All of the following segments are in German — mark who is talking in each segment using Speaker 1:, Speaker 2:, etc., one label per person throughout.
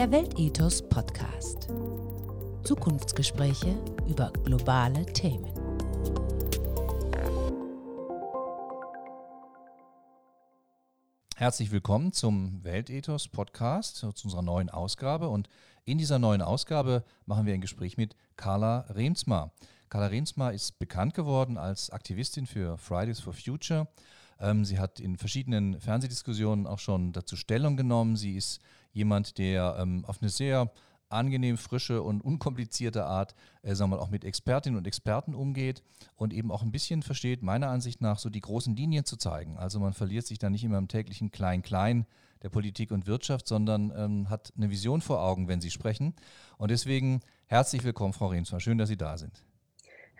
Speaker 1: Der Weltethos Podcast. Zukunftsgespräche über globale Themen.
Speaker 2: Herzlich willkommen zum Weltethos Podcast, zu unserer neuen Ausgabe. Und in dieser neuen Ausgabe machen wir ein Gespräch mit Carla Remsma. Carla Remsma ist bekannt geworden als Aktivistin für Fridays for Future. Ähm, sie hat in verschiedenen Fernsehdiskussionen auch schon dazu Stellung genommen. Sie ist jemand, der ähm, auf eine sehr angenehm, frische und unkomplizierte Art, äh, sagen wir mal, auch mit Expertinnen und Experten umgeht und eben auch ein bisschen versteht, meiner Ansicht nach, so die großen Linien zu zeigen. Also man verliert sich da nicht immer im täglichen Klein-Klein der Politik und Wirtschaft, sondern ähm, hat eine Vision vor Augen, wenn Sie sprechen. Und deswegen herzlich willkommen, Frau Remsma. Schön, dass Sie da sind.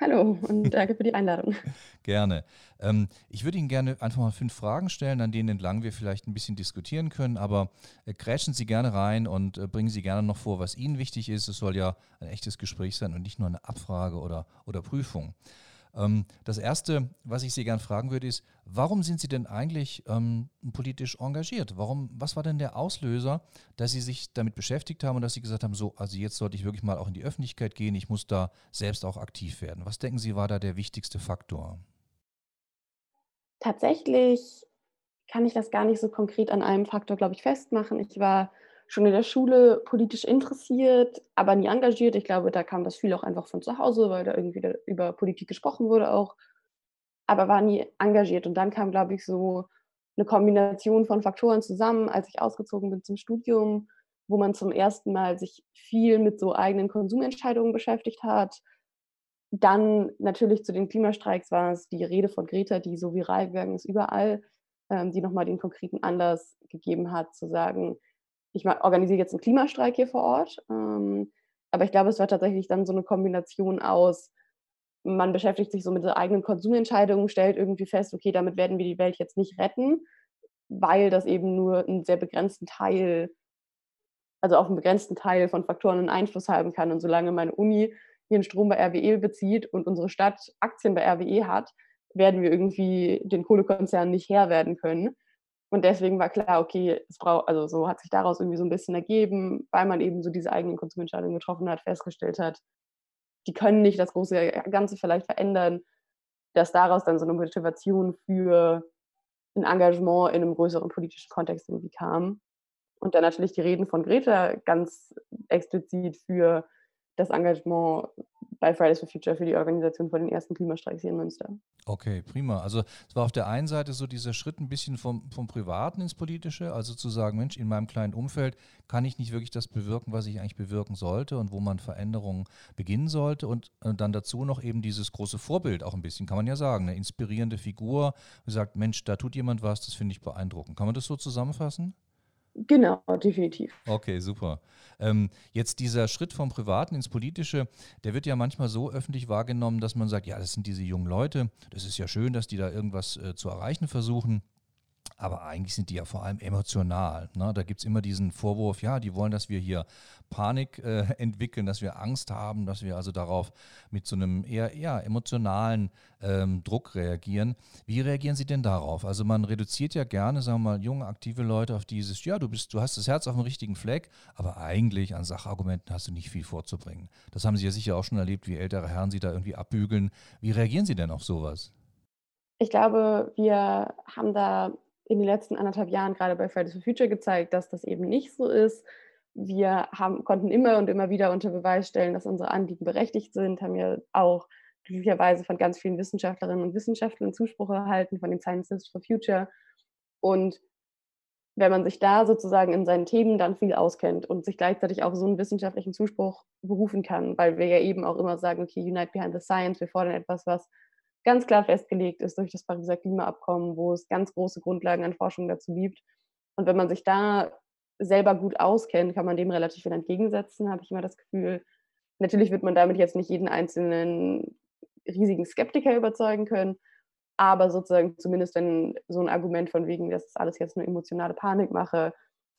Speaker 3: Hallo und danke für die Einladung.
Speaker 2: gerne. Ähm, ich würde Ihnen gerne einfach mal fünf Fragen stellen, an denen entlang wir vielleicht ein bisschen diskutieren können, aber äh, grätschen Sie gerne rein und äh, bringen Sie gerne noch vor, was Ihnen wichtig ist. Es soll ja ein echtes Gespräch sein und nicht nur eine Abfrage oder, oder Prüfung. Ähm, das Erste, was ich Sie gerne fragen würde, ist, warum sind Sie denn eigentlich ähm, politisch engagiert? Warum, was war denn der Auslöser, dass Sie sich damit beschäftigt haben und dass Sie gesagt haben, so, also jetzt sollte ich wirklich mal auch in die Öffentlichkeit gehen, ich muss da selbst auch aktiv werden. Was denken Sie, war da der wichtigste Faktor?
Speaker 3: Tatsächlich kann ich das gar nicht so konkret an einem Faktor, glaube ich, festmachen. Ich war schon in der Schule politisch interessiert, aber nie engagiert. Ich glaube, da kam das viel auch einfach von zu Hause, weil da irgendwie über Politik gesprochen wurde auch, aber war nie engagiert. Und dann kam, glaube ich, so eine Kombination von Faktoren zusammen, als ich ausgezogen bin zum Studium, wo man zum ersten Mal sich viel mit so eigenen Konsumentscheidungen beschäftigt hat. Dann natürlich zu den Klimastreiks war es die Rede von Greta, die so viral gegangen ist überall, ähm, die nochmal den konkreten Anlass gegeben hat, zu sagen, ich organisiere jetzt einen Klimastreik hier vor Ort. Ähm, aber ich glaube, es war tatsächlich dann so eine Kombination aus, man beschäftigt sich so mit eigenen Konsumentscheidungen, stellt irgendwie fest, okay, damit werden wir die Welt jetzt nicht retten, weil das eben nur einen sehr begrenzten Teil, also auf einen begrenzten Teil von Faktoren einen Einfluss haben kann. Und solange meine Uni ihren Strom bei RWE bezieht und unsere Stadt Aktien bei RWE hat, werden wir irgendwie den Kohlekonzernen nicht Herr werden können. Und deswegen war klar, okay, es braucht, also so hat sich daraus irgendwie so ein bisschen ergeben, weil man eben so diese eigenen Konsumentscheidungen getroffen hat, festgestellt hat, die können nicht das große Ganze vielleicht verändern, dass daraus dann so eine Motivation für ein Engagement in einem größeren politischen Kontext irgendwie kam. Und dann natürlich die Reden von Greta ganz explizit für das Engagement bei Fridays for Future für die Organisation von den ersten Klimastreiks hier in Münster.
Speaker 2: Okay, prima. Also es war auf der einen Seite so dieser Schritt ein bisschen vom, vom Privaten ins Politische, also zu sagen, Mensch, in meinem kleinen Umfeld kann ich nicht wirklich das bewirken, was ich eigentlich bewirken sollte und wo man Veränderungen beginnen sollte. Und äh, dann dazu noch eben dieses große Vorbild auch ein bisschen, kann man ja sagen, eine inspirierende Figur, die sagt, Mensch, da tut jemand was, das finde ich beeindruckend. Kann man das so zusammenfassen?
Speaker 3: Genau, definitiv.
Speaker 2: Okay, super. Ähm, jetzt dieser Schritt vom Privaten ins Politische, der wird ja manchmal so öffentlich wahrgenommen, dass man sagt, ja, das sind diese jungen Leute, das ist ja schön, dass die da irgendwas äh, zu erreichen versuchen. Aber eigentlich sind die ja vor allem emotional. Ne? Da gibt es immer diesen Vorwurf, ja, die wollen, dass wir hier Panik äh, entwickeln, dass wir Angst haben, dass wir also darauf mit so einem eher, eher emotionalen ähm, Druck reagieren. Wie reagieren Sie denn darauf? Also man reduziert ja gerne, sagen wir mal, junge, aktive Leute auf dieses, ja, du bist, du hast das Herz auf dem richtigen Fleck, aber eigentlich an Sachargumenten hast du nicht viel vorzubringen. Das haben Sie ja sicher auch schon erlebt, wie ältere Herren Sie da irgendwie abbügeln. Wie reagieren Sie denn auf sowas?
Speaker 3: Ich glaube, wir haben da in den letzten anderthalb Jahren gerade bei Fridays for Future gezeigt, dass das eben nicht so ist. Wir haben, konnten immer und immer wieder unter Beweis stellen, dass unsere Anliegen berechtigt sind, haben ja auch glücklicherweise von ganz vielen Wissenschaftlerinnen und Wissenschaftlern Zuspruch erhalten, von den Scientists for Future. Und wenn man sich da sozusagen in seinen Themen dann viel auskennt und sich gleichzeitig auch so einen wissenschaftlichen Zuspruch berufen kann, weil wir ja eben auch immer sagen, okay, Unite Behind the Science, wir fordern etwas, was ganz klar festgelegt ist durch das Pariser Klimaabkommen, wo es ganz große Grundlagen an Forschung dazu gibt. Und wenn man sich da selber gut auskennt, kann man dem relativ viel entgegensetzen, habe ich immer das Gefühl. Natürlich wird man damit jetzt nicht jeden einzelnen riesigen Skeptiker überzeugen können, aber sozusagen zumindest wenn so ein Argument von wegen, dass das alles jetzt nur emotionale Panik mache,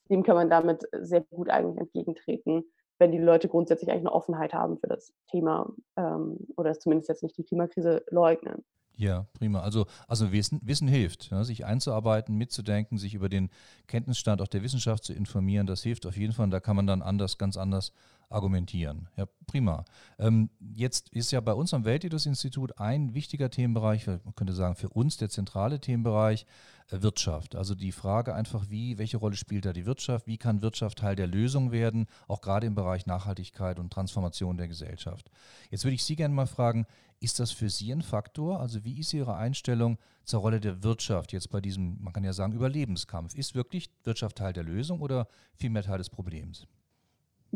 Speaker 3: dem kann man damit sehr gut eigentlich entgegentreten wenn die Leute grundsätzlich eigentlich eine Offenheit haben für das Thema ähm, oder zumindest jetzt nicht die Klimakrise leugnen.
Speaker 2: Ja, prima. Also, also Wissen, Wissen hilft, ja, sich einzuarbeiten, mitzudenken, sich über den Kenntnisstand auch der Wissenschaft zu informieren. Das hilft auf jeden Fall. Da kann man dann anders, ganz anders argumentieren. Ja, prima. Ähm, jetzt ist ja bei uns am Weltethos-Institut ein wichtiger Themenbereich, man könnte sagen für uns der zentrale Themenbereich äh, Wirtschaft. Also die Frage einfach, wie, welche Rolle spielt da die Wirtschaft? Wie kann Wirtschaft Teil der Lösung werden, auch gerade im Bereich Nachhaltigkeit und Transformation der Gesellschaft? Jetzt würde ich Sie gerne mal fragen, ist das für Sie ein Faktor? Also wie ist Ihre Einstellung zur Rolle der Wirtschaft jetzt bei diesem, man kann ja sagen, Überlebenskampf? Ist wirklich Wirtschaft Teil der Lösung oder vielmehr Teil des Problems?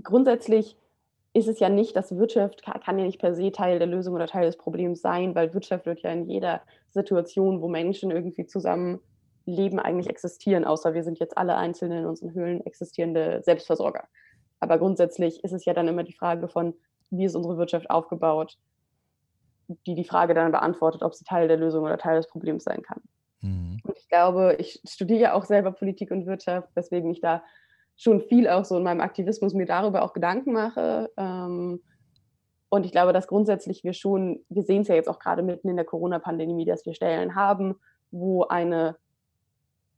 Speaker 3: grundsätzlich ist es ja nicht, dass Wirtschaft kann ja nicht per se Teil der Lösung oder Teil des Problems sein, weil Wirtschaft wird ja in jeder Situation, wo Menschen irgendwie zusammen leben, eigentlich existieren, außer wir sind jetzt alle einzeln in unseren Höhlen existierende Selbstversorger. Aber grundsätzlich ist es ja dann immer die Frage von, wie ist unsere Wirtschaft aufgebaut, die die Frage dann beantwortet, ob sie Teil der Lösung oder Teil des Problems sein kann. Mhm. Und ich glaube, ich studiere ja auch selber Politik und Wirtschaft, weswegen ich da schon viel auch so in meinem Aktivismus mir darüber auch Gedanken mache. Ähm, und ich glaube, dass grundsätzlich wir schon, wir sehen es ja jetzt auch gerade mitten in der Corona-Pandemie, dass wir Stellen haben, wo eine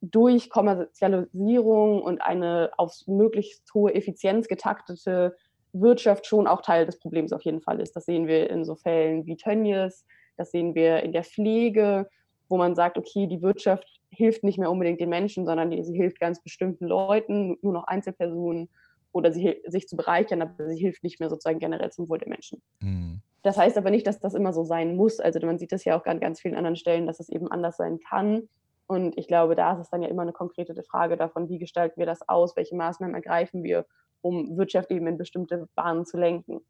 Speaker 3: durch Kommerzialisierung und eine auf möglichst hohe Effizienz getaktete Wirtschaft schon auch Teil des Problems auf jeden Fall ist. Das sehen wir in so Fällen wie Tönnies, das sehen wir in der Pflege, wo man sagt, okay, die Wirtschaft hilft nicht mehr unbedingt den Menschen, sondern die, sie hilft ganz bestimmten Leuten, nur noch Einzelpersonen oder sie, sich zu bereichern, aber sie hilft nicht mehr sozusagen generell zum Wohl der Menschen. Mhm. Das heißt aber nicht, dass das immer so sein muss. Also man sieht das ja auch an ganz vielen anderen Stellen, dass es eben anders sein kann. Und ich glaube, da ist es dann ja immer eine konkrete Frage davon, wie gestalten wir das aus, welche Maßnahmen ergreifen wir, um Wirtschaft eben in bestimmte Bahnen zu lenken.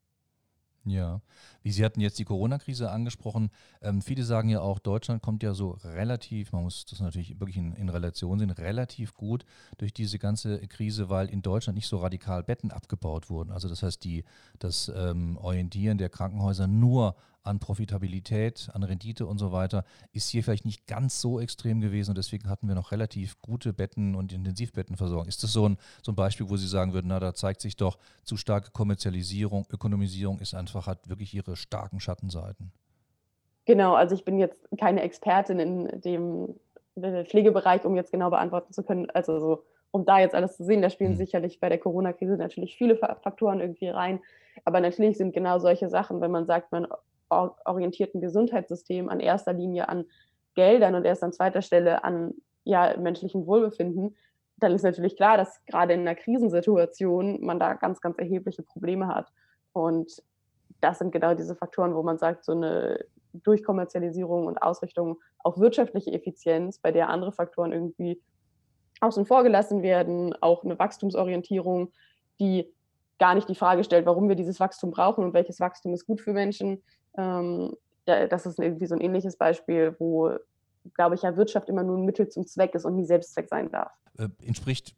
Speaker 2: Ja, wie Sie hatten jetzt die Corona-Krise angesprochen. Ähm, viele sagen ja auch, Deutschland kommt ja so relativ, man muss das natürlich wirklich in, in, Relation sehen, relativ gut durch diese ganze Krise, weil in Deutschland nicht so radikal Betten abgebaut wurden. Also das heißt, die, das ähm, Orientieren der Krankenhäuser nur an Profitabilität, an Rendite und so weiter, ist hier vielleicht nicht ganz so extrem gewesen und deswegen hatten wir noch relativ gute Betten und Intensivbettenversorgung. Ist das so ein, so ein Beispiel, wo Sie sagen würden, na, da zeigt sich doch, zu starke Kommerzialisierung, Ökonomisierung ist einfach, hat wirklich ihre starken Schattenseiten?
Speaker 3: Genau, also ich bin jetzt keine Expertin in dem Pflegebereich, um jetzt genau beantworten zu können, also so, um da jetzt alles zu sehen, da spielen mhm. sicherlich bei der Corona-Krise natürlich viele Faktoren irgendwie rein. Aber natürlich sind genau solche Sachen, wenn man sagt, man orientierten Gesundheitssystem an erster Linie an Geldern und erst an zweiter Stelle an ja, menschlichem Wohlbefinden, dann ist natürlich klar, dass gerade in einer Krisensituation man da ganz, ganz erhebliche Probleme hat. Und das sind genau diese Faktoren, wo man sagt, so eine Durchkommerzialisierung und Ausrichtung auf wirtschaftliche Effizienz, bei der andere Faktoren irgendwie außen vor gelassen werden, auch eine Wachstumsorientierung, die gar nicht die Frage stellt, warum wir dieses Wachstum brauchen und welches Wachstum ist gut für Menschen, ähm, das ist irgendwie so ein ähnliches Beispiel, wo, glaube ich, ja Wirtschaft immer nur ein Mittel zum Zweck ist und nie Selbstzweck sein darf.
Speaker 2: Äh, entspricht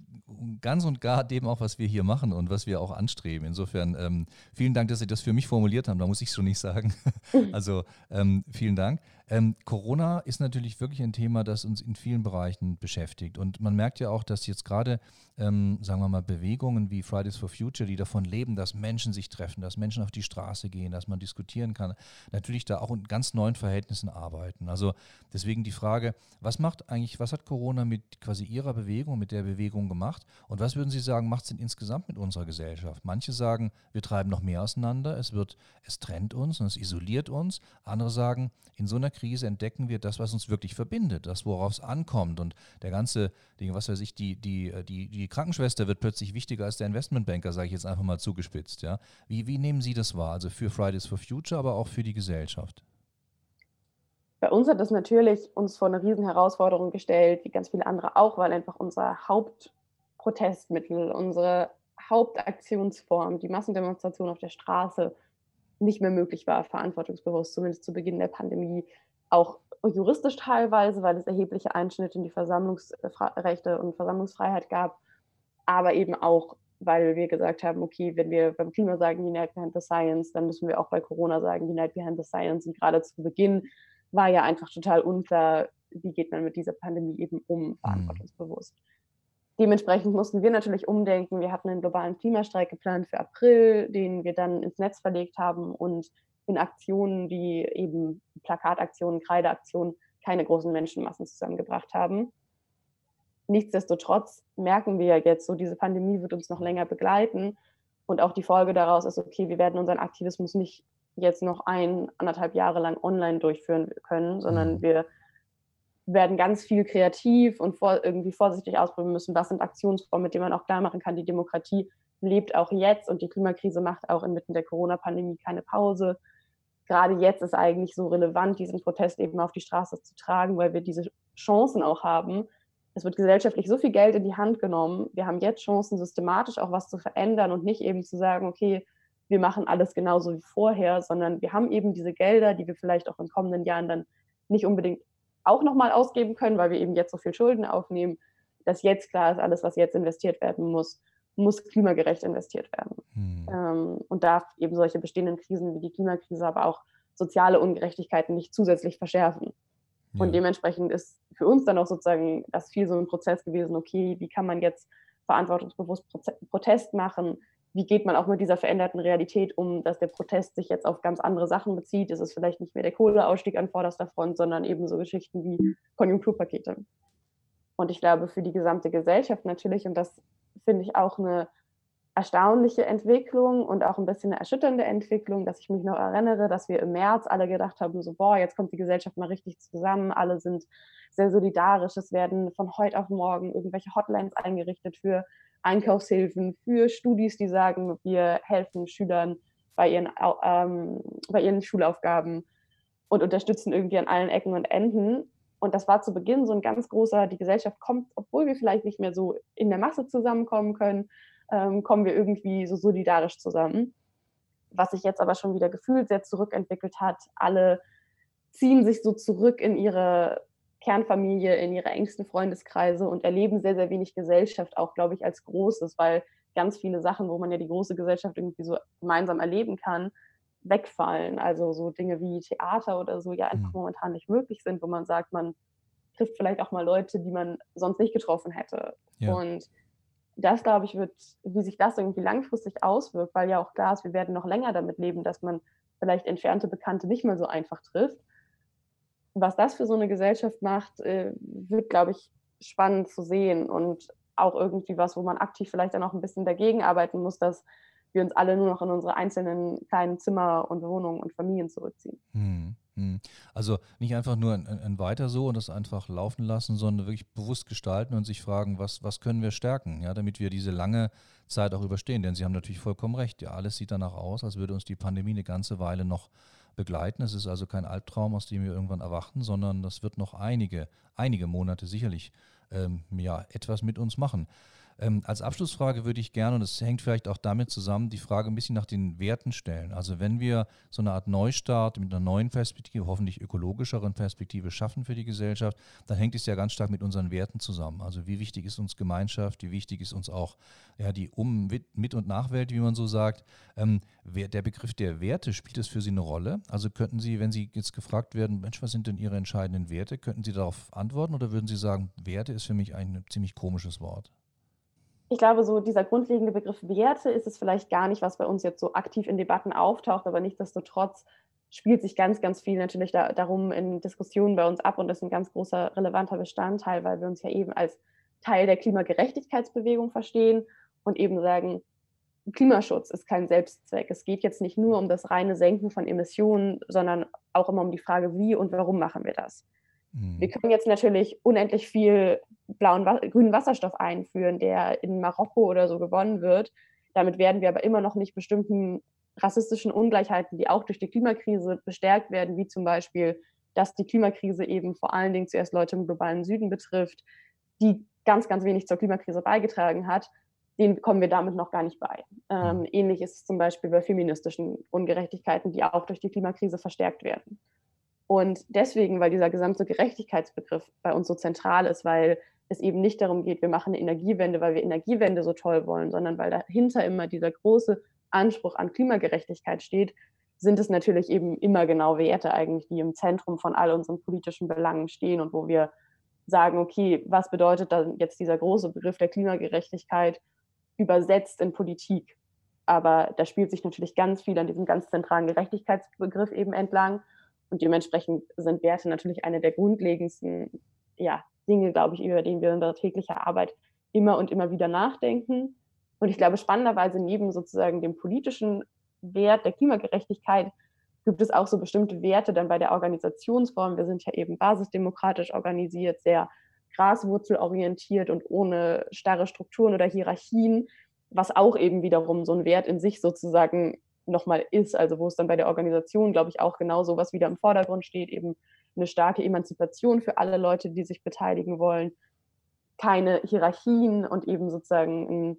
Speaker 2: ganz und gar dem auch, was wir hier machen und was wir auch anstreben. Insofern ähm, vielen Dank, dass Sie das für mich formuliert haben. Da muss ich es schon nicht sagen. also ähm, vielen Dank. Ähm, Corona ist natürlich wirklich ein Thema, das uns in vielen Bereichen beschäftigt. Und man merkt ja auch, dass jetzt gerade, ähm, sagen wir mal, Bewegungen wie Fridays for Future, die davon leben, dass Menschen sich treffen, dass Menschen auf die Straße gehen, dass man diskutieren kann, natürlich da auch in ganz neuen Verhältnissen arbeiten. Also deswegen die Frage, was macht eigentlich, was hat Corona mit quasi Ihrer Bewegung, mit der Bewegung gemacht? Und was würden Sie sagen, macht es denn insgesamt mit unserer Gesellschaft? Manche sagen, wir treiben noch mehr auseinander, es wird, es trennt uns und es isoliert uns. Andere sagen, in so einer Krise entdecken wir das, was uns wirklich verbindet, das, worauf es ankommt. Und der ganze, Ding, was weiß ich, die, die, die, die Krankenschwester wird plötzlich wichtiger als der Investmentbanker, sage ich jetzt einfach mal zugespitzt. Ja? Wie, wie nehmen Sie das wahr? Also für Fridays for Future, aber auch für die Gesellschaft?
Speaker 3: Bei uns hat das natürlich uns vor eine riesen Herausforderung gestellt, wie ganz viele andere auch, weil einfach unser Hauptprotestmittel, unsere Hauptaktionsform, die Massendemonstration auf der Straße, nicht mehr möglich war, verantwortungsbewusst, zumindest zu Beginn der Pandemie, auch juristisch teilweise, weil es erhebliche Einschnitte in die Versammlungsrechte und Versammlungsfreiheit gab, aber eben auch, weil wir gesagt haben, okay, wenn wir beim Klima sagen, Unite Behind the Science, dann müssen wir auch bei Corona sagen, Unite Behind the Science. Und gerade zu Beginn war ja einfach total unklar, wie geht man mit dieser Pandemie eben um, mhm. verantwortungsbewusst. Dementsprechend mussten wir natürlich umdenken. Wir hatten einen globalen Klimastreik geplant für April, den wir dann ins Netz verlegt haben und in Aktionen, die eben Plakataktionen, Kreideaktionen, keine großen Menschenmassen zusammengebracht haben. Nichtsdestotrotz merken wir ja jetzt so, diese Pandemie wird uns noch länger begleiten. Und auch die Folge daraus ist, okay, wir werden unseren Aktivismus nicht jetzt noch ein, anderthalb Jahre lang online durchführen können, sondern mhm. wir werden ganz viel kreativ und vor, irgendwie vorsichtig ausprobieren müssen, was sind Aktionsformen, mit denen man auch klar machen kann, die Demokratie lebt auch jetzt und die Klimakrise macht auch inmitten der Corona-Pandemie keine Pause. Gerade jetzt ist eigentlich so relevant, diesen Protest eben auf die Straße zu tragen, weil wir diese Chancen auch haben. Es wird gesellschaftlich so viel Geld in die Hand genommen. Wir haben jetzt Chancen, systematisch auch was zu verändern und nicht eben zu sagen, okay, wir machen alles genauso wie vorher, sondern wir haben eben diese Gelder, die wir vielleicht auch in kommenden Jahren dann nicht unbedingt auch nochmal ausgeben können, weil wir eben jetzt so viel Schulden aufnehmen, dass jetzt klar ist, alles, was jetzt investiert werden muss, muss klimagerecht investiert werden. Hm. Ähm, und darf eben solche bestehenden Krisen wie die Klimakrise, aber auch soziale Ungerechtigkeiten nicht zusätzlich verschärfen. Ja. Und dementsprechend ist für uns dann auch sozusagen das viel so ein Prozess gewesen, okay, wie kann man jetzt verantwortungsbewusst Protest machen? Wie geht man auch mit dieser veränderten Realität um, dass der Protest sich jetzt auf ganz andere Sachen bezieht? Ist es vielleicht nicht mehr der Kohleausstieg an vorderster Front, sondern eben so Geschichten wie Konjunkturpakete. Und ich glaube, für die gesamte Gesellschaft natürlich, und das finde ich auch eine erstaunliche Entwicklung und auch ein bisschen eine erschütternde Entwicklung, dass ich mich noch erinnere, dass wir im März alle gedacht haben, so, boah, jetzt kommt die Gesellschaft mal richtig zusammen, alle sind sehr solidarisch, es werden von heute auf morgen irgendwelche Hotlines eingerichtet für Einkaufshilfen, für Studis, die sagen, wir helfen Schülern bei ihren, ähm, bei ihren Schulaufgaben und unterstützen irgendwie an allen Ecken und Enden. Und das war zu Beginn so ein ganz großer, die Gesellschaft kommt, obwohl wir vielleicht nicht mehr so in der Masse zusammenkommen können, ähm, kommen wir irgendwie so solidarisch zusammen. Was sich jetzt aber schon wieder gefühlt sehr zurückentwickelt hat. Alle ziehen sich so zurück in ihre Kernfamilie, in ihre engsten Freundeskreise und erleben sehr, sehr wenig Gesellschaft auch, glaube ich, als Großes, weil ganz viele Sachen, wo man ja die große Gesellschaft irgendwie so gemeinsam erleben kann, wegfallen. Also so Dinge wie Theater oder so ja einfach mhm. momentan nicht möglich sind, wo man sagt, man trifft vielleicht auch mal Leute, die man sonst nicht getroffen hätte. Ja. Und das, glaube ich, wird, wie sich das irgendwie langfristig auswirkt, weil ja auch klar ist, wir werden noch länger damit leben, dass man vielleicht entfernte Bekannte nicht mehr so einfach trifft. Was das für so eine Gesellschaft macht, äh, wird, glaube ich, spannend zu sehen und auch irgendwie was, wo man aktiv vielleicht dann auch ein bisschen dagegen arbeiten muss, dass wir uns alle nur noch in unsere einzelnen kleinen Zimmer und Wohnungen und Familien zurückziehen. Hm,
Speaker 2: hm. Also nicht einfach nur ein, ein, Weiter so und das einfach laufen lassen, sondern wirklich bewusst gestalten und sich fragen, was, was können wir stärken, ja, damit wir diese lange Zeit auch überstehen. Denn Sie haben natürlich vollkommen recht, ja, alles sieht danach aus, als würde uns die Pandemie eine ganze Weile noch begleiten. Es ist also kein Albtraum, aus dem wir irgendwann erwachen, sondern das wird noch einige, einige Monate sicherlich ähm, ja, etwas mit uns machen. Ähm, als Abschlussfrage würde ich gerne, und das hängt vielleicht auch damit zusammen, die Frage ein bisschen nach den Werten stellen. Also wenn wir so eine Art Neustart mit einer neuen Perspektive, hoffentlich ökologischeren Perspektive schaffen für die Gesellschaft, dann hängt es ja ganz stark mit unseren Werten zusammen. Also wie wichtig ist uns Gemeinschaft, wie wichtig ist uns auch ja, die Um-, Mit- und Nachwelt, wie man so sagt. Ähm, der Begriff der Werte, spielt es für Sie eine Rolle? Also könnten Sie, wenn Sie jetzt gefragt werden, Mensch, was sind denn Ihre entscheidenden Werte, könnten Sie darauf antworten oder würden Sie sagen, Werte ist für mich ein ziemlich komisches Wort?
Speaker 3: Ich glaube, so dieser grundlegende Begriff Werte ist es vielleicht gar nicht, was bei uns jetzt so aktiv in Debatten auftaucht, aber nichtsdestotrotz spielt sich ganz, ganz viel natürlich da, darum in Diskussionen bei uns ab und ist ein ganz großer relevanter Bestandteil, weil wir uns ja eben als Teil der Klimagerechtigkeitsbewegung verstehen und eben sagen, Klimaschutz ist kein Selbstzweck. Es geht jetzt nicht nur um das reine Senken von Emissionen, sondern auch immer um die Frage, wie und warum machen wir das. Mhm. Wir können jetzt natürlich unendlich viel blauen, grünen Wasserstoff einführen, der in Marokko oder so gewonnen wird. Damit werden wir aber immer noch nicht bestimmten rassistischen Ungleichheiten, die auch durch die Klimakrise bestärkt werden, wie zum Beispiel, dass die Klimakrise eben vor allen Dingen zuerst Leute im globalen Süden betrifft, die ganz, ganz wenig zur Klimakrise beigetragen hat, denen kommen wir damit noch gar nicht bei. Ähm, mhm. ähnlich ist es zum Beispiel bei feministischen Ungerechtigkeiten, die auch durch die Klimakrise verstärkt werden. Und deswegen, weil dieser gesamte Gerechtigkeitsbegriff bei uns so zentral ist, weil es eben nicht darum geht, wir machen eine Energiewende, weil wir Energiewende so toll wollen, sondern weil dahinter immer dieser große Anspruch an Klimagerechtigkeit steht, sind es natürlich eben immer genau Werte eigentlich, die im Zentrum von all unseren politischen Belangen stehen und wo wir sagen, okay, was bedeutet dann jetzt dieser große Begriff der Klimagerechtigkeit übersetzt in Politik? aber da spielt sich natürlich ganz viel an diesem ganz zentralen Gerechtigkeitsbegriff eben entlang. Und dementsprechend sind Werte natürlich eine der grundlegendsten ja, Dinge, glaube ich, über die wir in unserer täglichen Arbeit immer und immer wieder nachdenken. Und ich glaube, spannenderweise neben sozusagen dem politischen Wert der Klimagerechtigkeit gibt es auch so bestimmte Werte dann bei der Organisationsform. Wir sind ja eben basisdemokratisch organisiert, sehr graswurzelorientiert und ohne starre Strukturen oder Hierarchien, was auch eben wiederum so ein Wert in sich sozusagen nochmal ist, also wo es dann bei der Organisation, glaube ich, auch genau so was wieder im Vordergrund steht, eben eine starke Emanzipation für alle Leute, die sich beteiligen wollen, keine Hierarchien und eben sozusagen ein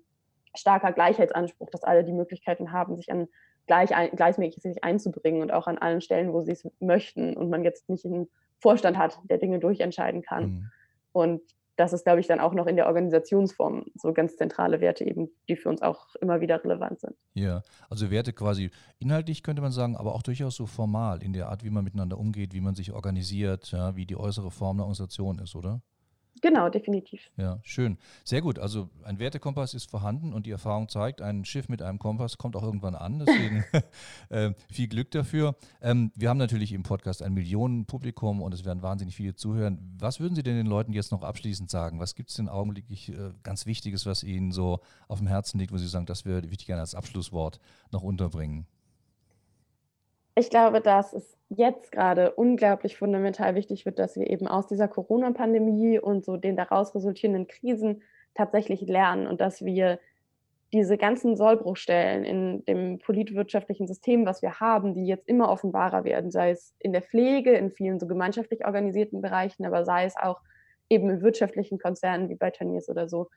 Speaker 3: starker Gleichheitsanspruch, dass alle die Möglichkeiten haben, sich an gleich gleichmäßig sich einzubringen und auch an allen Stellen, wo sie es möchten und man jetzt nicht einen Vorstand hat, der Dinge durchentscheiden kann. Mhm. Und das ist, glaube ich, dann auch noch in der Organisationsform so ganz zentrale Werte eben, die für uns auch immer wieder relevant sind.
Speaker 2: Ja, also Werte quasi inhaltlich könnte man sagen, aber auch durchaus so formal in der Art, wie man miteinander umgeht, wie man sich organisiert, ja, wie die äußere Form der Organisation ist, oder?
Speaker 3: Genau, definitiv.
Speaker 2: Ja, schön. Sehr gut. Also ein Wertekompass ist vorhanden und die Erfahrung zeigt, ein Schiff mit einem Kompass kommt auch irgendwann an. Deswegen äh, viel Glück dafür. Ähm, wir haben natürlich im Podcast ein Millionenpublikum und es werden wahnsinnig viele zuhören. Was würden Sie denn den Leuten jetzt noch abschließend sagen? Was gibt es denn augenblicklich äh, ganz Wichtiges, was Ihnen so auf dem Herzen liegt, wo Sie sagen, das würde ich gerne als Abschlusswort noch unterbringen?
Speaker 3: Ich glaube, dass es jetzt gerade unglaublich fundamental wichtig wird, dass wir eben aus dieser Corona-Pandemie und so den daraus resultierenden Krisen tatsächlich lernen und dass wir diese ganzen Sollbruchstellen in dem politwirtschaftlichen System, was wir haben, die jetzt immer offenbarer werden, sei es in der Pflege, in vielen so gemeinschaftlich organisierten Bereichen, aber sei es auch eben in wirtschaftlichen Konzernen wie bei Tönnies oder so,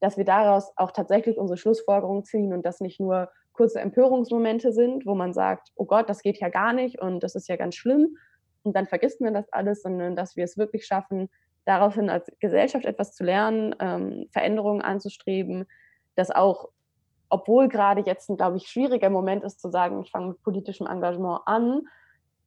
Speaker 3: dass wir daraus auch tatsächlich unsere Schlussfolgerungen ziehen und das nicht nur kurze Empörungsmomente sind, wo man sagt, oh Gott, das geht ja gar nicht und das ist ja ganz schlimm. Und dann vergisst man das alles, sondern dass wir es wirklich schaffen, daraufhin als Gesellschaft etwas zu lernen, ähm, Veränderungen anzustreben, dass auch, obwohl gerade jetzt ein, glaube ich, schwieriger Moment ist zu sagen, ich fange mit politischem Engagement an,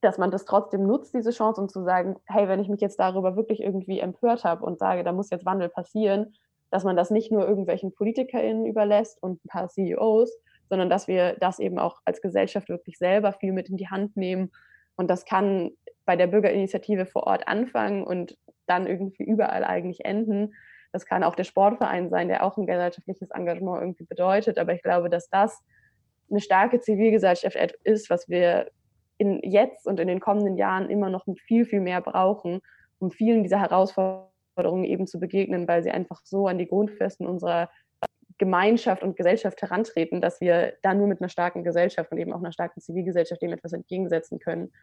Speaker 3: dass man das trotzdem nutzt, diese Chance, und zu sagen, hey, wenn ich mich jetzt darüber wirklich irgendwie empört habe und sage, da muss jetzt Wandel passieren, dass man das nicht nur irgendwelchen PolitikerInnen überlässt und ein paar CEOs, sondern dass wir das eben auch als Gesellschaft wirklich selber viel mit in die Hand nehmen. Und das kann bei der Bürgerinitiative vor Ort anfangen und dann irgendwie überall eigentlich enden. Das kann auch der Sportverein sein, der auch ein gesellschaftliches Engagement irgendwie bedeutet. Aber ich glaube, dass das eine starke Zivilgesellschaft ist, was wir in jetzt und in den kommenden Jahren immer noch viel, viel mehr brauchen, um vielen dieser Herausforderungen eben zu begegnen, weil sie einfach so an die Grundfesten unserer Gemeinschaft und Gesellschaft herantreten, dass wir da nur mit einer starken Gesellschaft und eben auch einer starken Zivilgesellschaft dem etwas entgegensetzen können